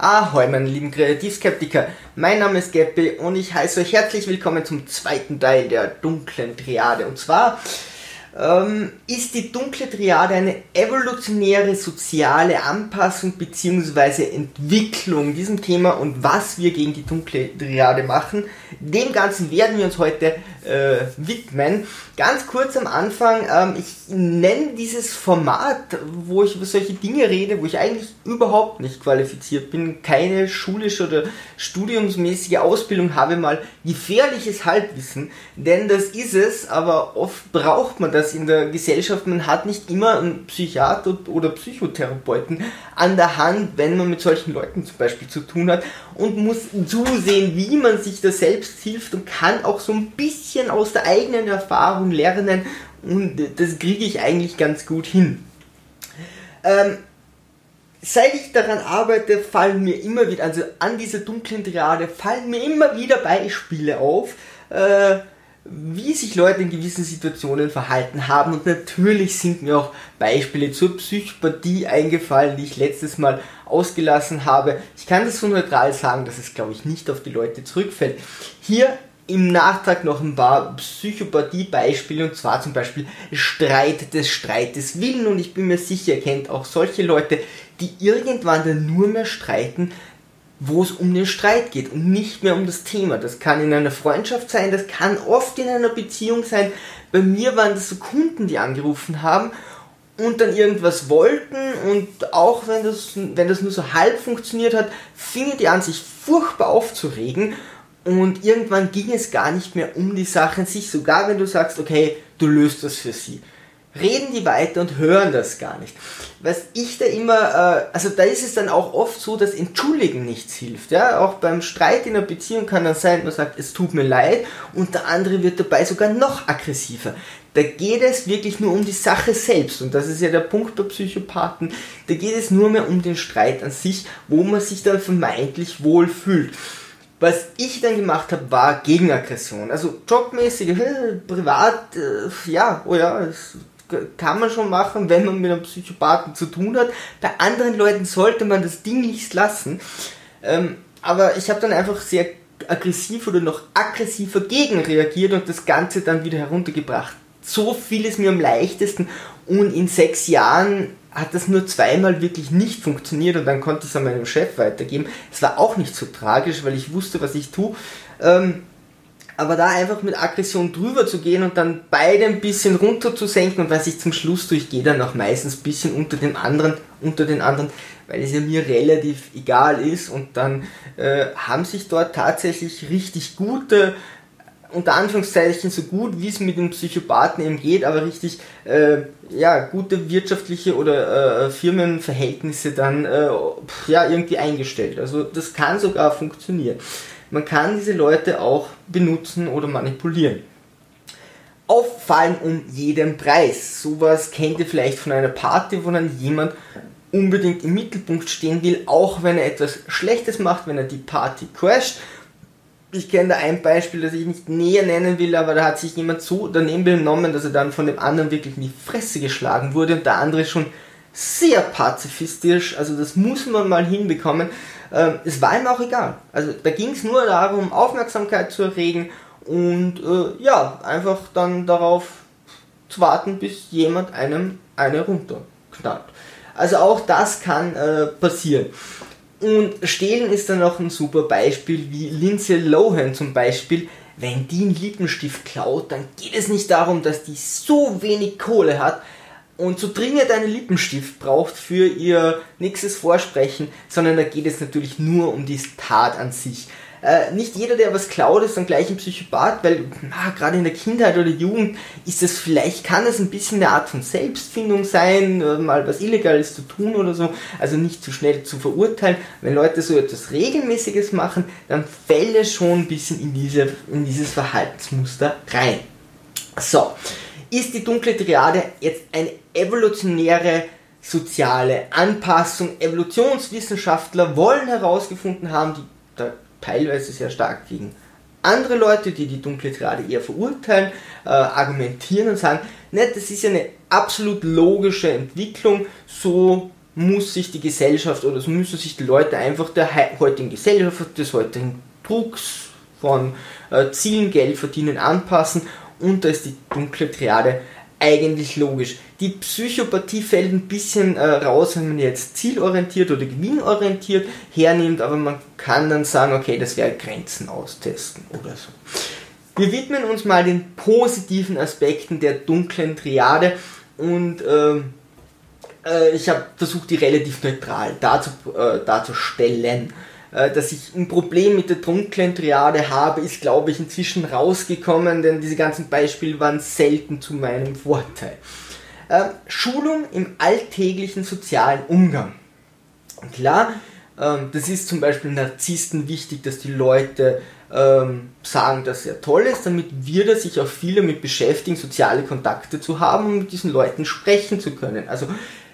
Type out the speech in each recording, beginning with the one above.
Ahoi, meine lieben Kreativskeptiker. Mein Name ist Geppi und ich heiße euch herzlich willkommen zum zweiten Teil der dunklen Triade. Und zwar ähm, ist die dunkle Triade eine evolutionäre soziale Anpassung bzw. Entwicklung diesem Thema und was wir gegen die dunkle Triade machen. Dem Ganzen werden wir uns heute äh, widmen. Ganz kurz am Anfang, ähm, ich nenne dieses Format, wo ich über solche Dinge rede, wo ich eigentlich überhaupt nicht qualifiziert bin, keine schulische oder studiumsmäßige Ausbildung habe, mal gefährliches Halbwissen, denn das ist es, aber oft braucht man das in der Gesellschaft. Man hat nicht immer einen Psychiater oder Psychotherapeuten an der Hand, wenn man mit solchen Leuten zum Beispiel zu tun hat und muss zusehen, wie man sich da selbst hilft und kann auch so ein bisschen aus der eigenen Erfahrung lernen und das kriege ich eigentlich ganz gut hin. Ähm, seit ich daran arbeite, fallen mir immer wieder, also an dieser dunklen Triade, fallen mir immer wieder Beispiele auf, äh, wie sich Leute in gewissen Situationen verhalten haben. Und natürlich sind mir auch Beispiele zur Psychopathie eingefallen, die ich letztes Mal ausgelassen habe. Ich kann das so neutral sagen, dass es, glaube ich, nicht auf die Leute zurückfällt. Hier im Nachtrag noch ein paar Psychopathie-Beispiele und zwar zum Beispiel Streit des Streites willen und ich bin mir sicher, ihr kennt auch solche Leute, die irgendwann dann nur mehr streiten, wo es um den Streit geht und nicht mehr um das Thema. Das kann in einer Freundschaft sein, das kann oft in einer Beziehung sein. Bei mir waren das so Kunden, die angerufen haben und dann irgendwas wollten und auch wenn das, wenn das nur so halb funktioniert hat, fingen die an, sich furchtbar aufzuregen und irgendwann ging es gar nicht mehr um die Sache sich, sogar wenn du sagst, okay, du löst das für sie reden die weiter und hören das gar nicht. Was ich da immer, äh, also da ist es dann auch oft so, dass Entschuldigen nichts hilft. Ja? Auch beim Streit in einer Beziehung kann dann sein, man sagt, es tut mir leid und der andere wird dabei sogar noch aggressiver. Da geht es wirklich nur um die Sache selbst und das ist ja der Punkt bei Psychopathen. Da geht es nur mehr um den Streit an sich, wo man sich dann vermeintlich wohl fühlt. Was ich dann gemacht habe, war Gegenaggression. Also jobmäßig, privat, äh, ja, oh ja, es kann man schon machen, wenn man mit einem Psychopathen zu tun hat. Bei anderen Leuten sollte man das Ding nicht lassen. Ähm, aber ich habe dann einfach sehr aggressiv oder noch aggressiver gegen reagiert und das Ganze dann wieder heruntergebracht. So viel ist mir am leichtesten und in sechs Jahren hat das nur zweimal wirklich nicht funktioniert und dann konnte ich es an meinem Chef weitergeben. Es war auch nicht so tragisch, weil ich wusste, was ich tue. Ähm, aber da einfach mit Aggression drüber zu gehen und dann beide ein bisschen runter zu senken und was ich zum Schluss tue, ich gehe dann auch meistens ein bisschen unter den anderen, unter den anderen, weil es ja mir relativ egal ist und dann äh, haben sich dort tatsächlich richtig gute unter Anführungszeichen so gut wie es mit den Psychopathen eben geht, aber richtig äh, ja gute wirtschaftliche oder äh, Firmenverhältnisse dann äh, ja irgendwie eingestellt. Also das kann sogar funktionieren. Man kann diese Leute auch benutzen oder manipulieren. Auffallen um jeden Preis. Sowas kennt ihr vielleicht von einer Party, wo dann jemand unbedingt im Mittelpunkt stehen will, auch wenn er etwas Schlechtes macht, wenn er die Party crasht. Ich kenne da ein Beispiel, das ich nicht näher nennen will, aber da hat sich jemand so daneben benommen, dass er dann von dem anderen wirklich in die Fresse geschlagen wurde und der andere schon sehr pazifistisch, also das muss man mal hinbekommen. Ähm, es war ihm auch egal. Also da ging es nur darum, Aufmerksamkeit zu erregen und äh, ja, einfach dann darauf zu warten, bis jemand einem eine runterknallt. Also auch das kann äh, passieren. Und Stehlen ist dann noch ein super Beispiel, wie Lindsay Lohan zum Beispiel. Wenn die einen Lippenstift klaut, dann geht es nicht darum, dass die so wenig Kohle hat, und so dringend einen Lippenstift braucht für ihr nächstes Vorsprechen, sondern da geht es natürlich nur um die Tat an sich. Äh, nicht jeder, der was klaut, ist dann gleich ein Psychopath, weil gerade in der Kindheit oder Jugend ist es vielleicht, kann es ein bisschen eine Art von Selbstfindung sein, äh, mal was Illegales zu tun oder so, also nicht zu schnell zu verurteilen. Wenn Leute so etwas Regelmäßiges machen, dann fällt es schon ein bisschen in, diese, in dieses Verhaltensmuster rein. So, ist die dunkle Triade jetzt eine evolutionäre soziale Anpassung. Evolutionswissenschaftler wollen herausgefunden haben, die teilweise sehr stark gegen andere Leute, die die dunkle Triade eher verurteilen, äh, argumentieren und sagen, ne, das ist ja eine absolut logische Entwicklung, so muss sich die Gesellschaft oder so müssen sich die Leute einfach der heutigen Gesellschaft, des heutigen Drucks von äh, Zielen, Geld verdienen anpassen und da ist die dunkle Triade eigentlich logisch. Die Psychopathie fällt ein bisschen äh, raus, wenn man jetzt zielorientiert oder gewinnorientiert hernimmt, aber man kann dann sagen, okay, das wäre Grenzen austesten oder so. Wir widmen uns mal den positiven Aspekten der dunklen Triade und ähm, äh, ich habe versucht, die relativ neutral darzu, äh, darzustellen. Äh, dass ich ein Problem mit der dunklen Triade habe, ist, glaube ich, inzwischen rausgekommen, denn diese ganzen Beispiele waren selten zu meinem Vorteil. Äh, Schulung im alltäglichen sozialen Umgang. Klar, ähm, das ist zum Beispiel Narzissten wichtig, dass die Leute ähm, sagen, dass er toll ist, damit wir sich auch viel damit beschäftigen, soziale Kontakte zu haben und mit diesen Leuten sprechen zu können. Also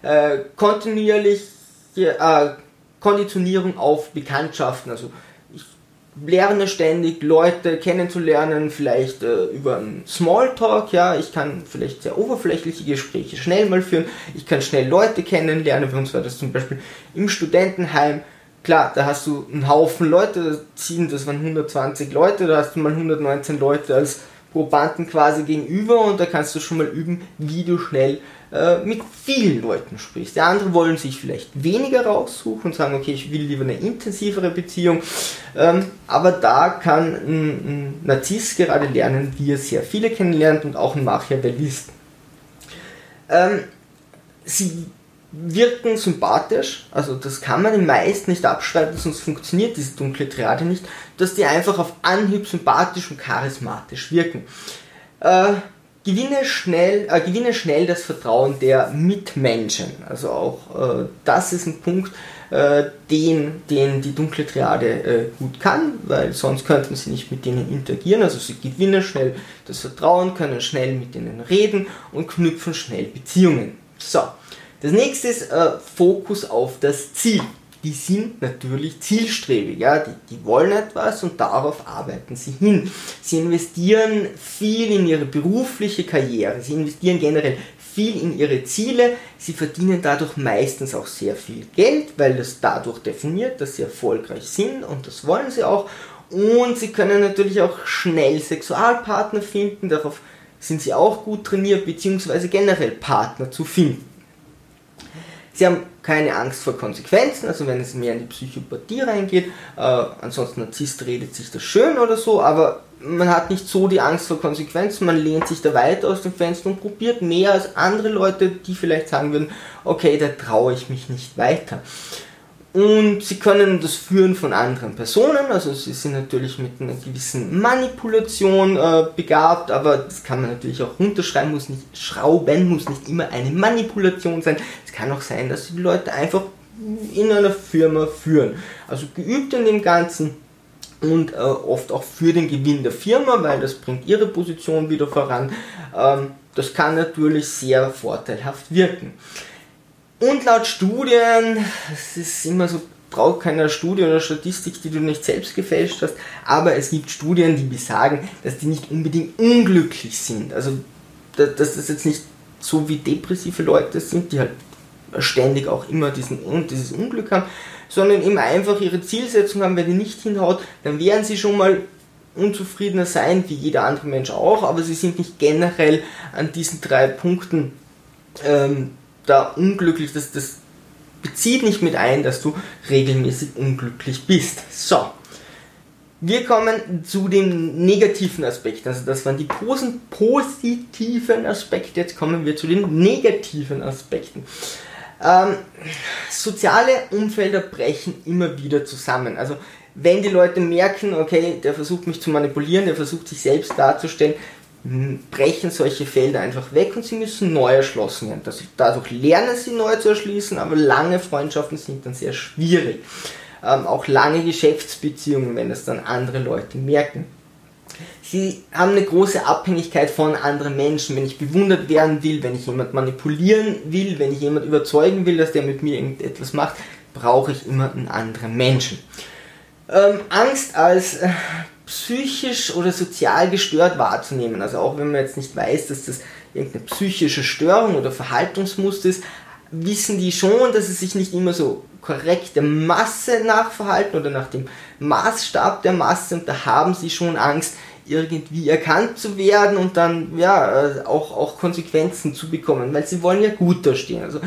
äh, kontinuierlich äh, Konditionierung auf Bekanntschaften. Also ich lerne ständig Leute kennenzulernen, vielleicht äh, über einen Smalltalk, ja, ich kann vielleicht sehr oberflächliche Gespräche schnell mal führen, ich kann schnell Leute kennenlernen, bei uns war das zum Beispiel im Studentenheim, klar, da hast du einen Haufen Leute, ziehen, das waren 120 Leute, da hast du mal 119 Leute als Probanden quasi gegenüber und da kannst du schon mal üben, wie du schnell äh, mit vielen Leuten sprichst. Die anderen wollen sich vielleicht weniger raussuchen und sagen, okay, ich will lieber eine intensivere Beziehung. Ähm, aber da kann ein, ein Narzisst gerade lernen, wie er sehr viele kennenlernt und auch ein Machiavellist. Ähm, sie wirken sympathisch, also das kann man den meisten nicht abschreiben, sonst funktioniert diese dunkle Triade nicht, dass die einfach auf Anhieb sympathisch und charismatisch wirken. Äh, gewinne schnell, äh, gewinne schnell das Vertrauen der Mitmenschen. Also auch äh, das ist ein Punkt, äh, den, den die dunkle Triade äh, gut kann, weil sonst könnten sie nicht mit denen interagieren. Also sie gewinnen schnell das Vertrauen, können schnell mit denen reden und knüpfen schnell Beziehungen. So, das nächste ist äh, Fokus auf das Ziel die sind natürlich zielstrebig, ja, die, die wollen etwas und darauf arbeiten sie hin. Sie investieren viel in ihre berufliche Karriere, sie investieren generell viel in ihre Ziele, sie verdienen dadurch meistens auch sehr viel Geld, weil das dadurch definiert, dass sie erfolgreich sind und das wollen sie auch. Und sie können natürlich auch schnell Sexualpartner finden, darauf sind sie auch gut trainiert, beziehungsweise generell Partner zu finden. Sie haben keine Angst vor Konsequenzen, also wenn es mehr in die Psychopathie reingeht, äh, ansonsten Narzisst redet sich das schön oder so, aber man hat nicht so die Angst vor Konsequenzen, man lehnt sich da weiter aus dem Fenster und probiert mehr als andere Leute, die vielleicht sagen würden, okay, da traue ich mich nicht weiter. Und sie können das führen von anderen Personen, also sie sind natürlich mit einer gewissen Manipulation äh, begabt, aber das kann man natürlich auch runterschreiben, muss nicht schrauben, muss nicht immer eine Manipulation sein. Es kann auch sein, dass sie die Leute einfach in einer Firma führen. Also geübt in dem Ganzen und äh, oft auch für den Gewinn der Firma, weil das bringt ihre Position wieder voran. Ähm, das kann natürlich sehr vorteilhaft wirken. Und laut Studien, es ist immer so, braucht keine Studie oder Statistik, die du nicht selbst gefälscht hast, aber es gibt Studien, die besagen, dass die nicht unbedingt unglücklich sind. Also, dass das jetzt nicht so wie depressive Leute sind, die halt ständig auch immer diesen, dieses Unglück haben, sondern eben einfach ihre Zielsetzung haben, wenn die nicht hinhaut, dann werden sie schon mal unzufriedener sein, wie jeder andere Mensch auch, aber sie sind nicht generell an diesen drei Punkten ähm, da unglücklich, das, das bezieht nicht mit ein, dass du regelmäßig unglücklich bist. So. Wir kommen zu den negativen Aspekten. Also das waren die positiven Aspekte. Jetzt kommen wir zu den negativen Aspekten. Ähm, soziale Umfelder brechen immer wieder zusammen. Also wenn die Leute merken, okay, der versucht mich zu manipulieren, der versucht sich selbst darzustellen, brechen solche Felder einfach weg und sie müssen neu erschlossen werden. dadurch lernen sie neu zu erschließen, aber lange Freundschaften sind dann sehr schwierig. Ähm, auch lange Geschäftsbeziehungen, wenn das dann andere Leute merken. Sie haben eine große Abhängigkeit von anderen Menschen. Wenn ich bewundert werden will, wenn ich jemand manipulieren will, wenn ich jemand überzeugen will, dass der mit mir irgendetwas macht, brauche ich immer einen anderen Menschen. Ähm, Angst als äh, psychisch oder sozial gestört wahrzunehmen. Also auch wenn man jetzt nicht weiß, dass das irgendeine psychische Störung oder Verhaltungsmuster ist, wissen die schon, dass sie sich nicht immer so korrekt der Masse nachverhalten oder nach dem Maßstab der Masse und da haben sie schon Angst, irgendwie erkannt zu werden und dann ja äh, auch, auch Konsequenzen zu bekommen, weil sie wollen ja gut dastehen. Also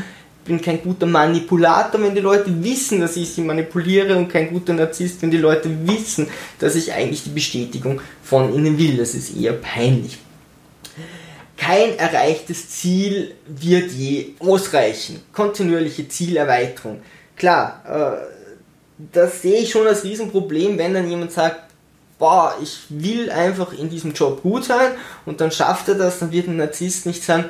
bin kein guter Manipulator, wenn die Leute wissen, dass ich sie manipuliere und kein guter Narzisst, wenn die Leute wissen, dass ich eigentlich die Bestätigung von ihnen will. Das ist eher peinlich. Kein erreichtes Ziel wird je ausreichen. Kontinuierliche Zielerweiterung. Klar, äh, das sehe ich schon als Riesenproblem, wenn dann jemand sagt, boah, ich will einfach in diesem Job gut sein und dann schafft er das, dann wird ein Narzisst nicht sagen,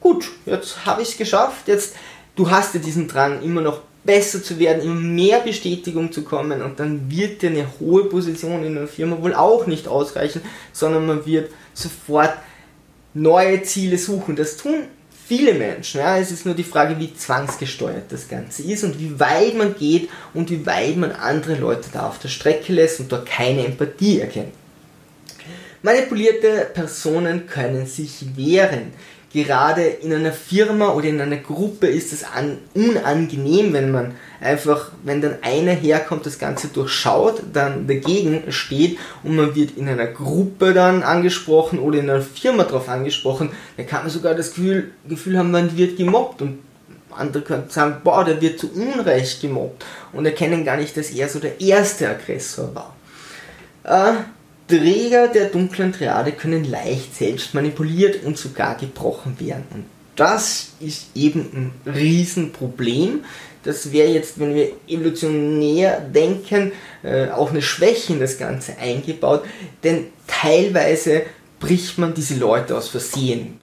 gut, jetzt habe ich es geschafft, jetzt du hast ja diesen Drang, immer noch besser zu werden, immer mehr Bestätigung zu kommen und dann wird dir eine hohe Position in der Firma wohl auch nicht ausreichen, sondern man wird sofort neue Ziele suchen. Das tun viele Menschen. Ja. Es ist nur die Frage, wie zwangsgesteuert das Ganze ist und wie weit man geht und wie weit man andere Leute da auf der Strecke lässt und dort keine Empathie erkennt. Manipulierte Personen können sich wehren gerade in einer Firma oder in einer Gruppe ist es an, unangenehm, wenn man einfach, wenn dann einer herkommt, das Ganze durchschaut, dann dagegen steht und man wird in einer Gruppe dann angesprochen oder in einer Firma darauf angesprochen, dann kann man sogar das Gefühl, Gefühl haben, man wird gemobbt und andere können sagen, boah, der wird zu Unrecht gemobbt und erkennen gar nicht, dass er so der erste Aggressor war. Äh, Träger der dunklen Triade können leicht selbst manipuliert und sogar gebrochen werden. Und das ist eben ein Riesenproblem. Das wäre jetzt, wenn wir evolutionär denken, äh, auch eine Schwäche in das Ganze eingebaut, denn teilweise bricht man diese Leute aus Versehen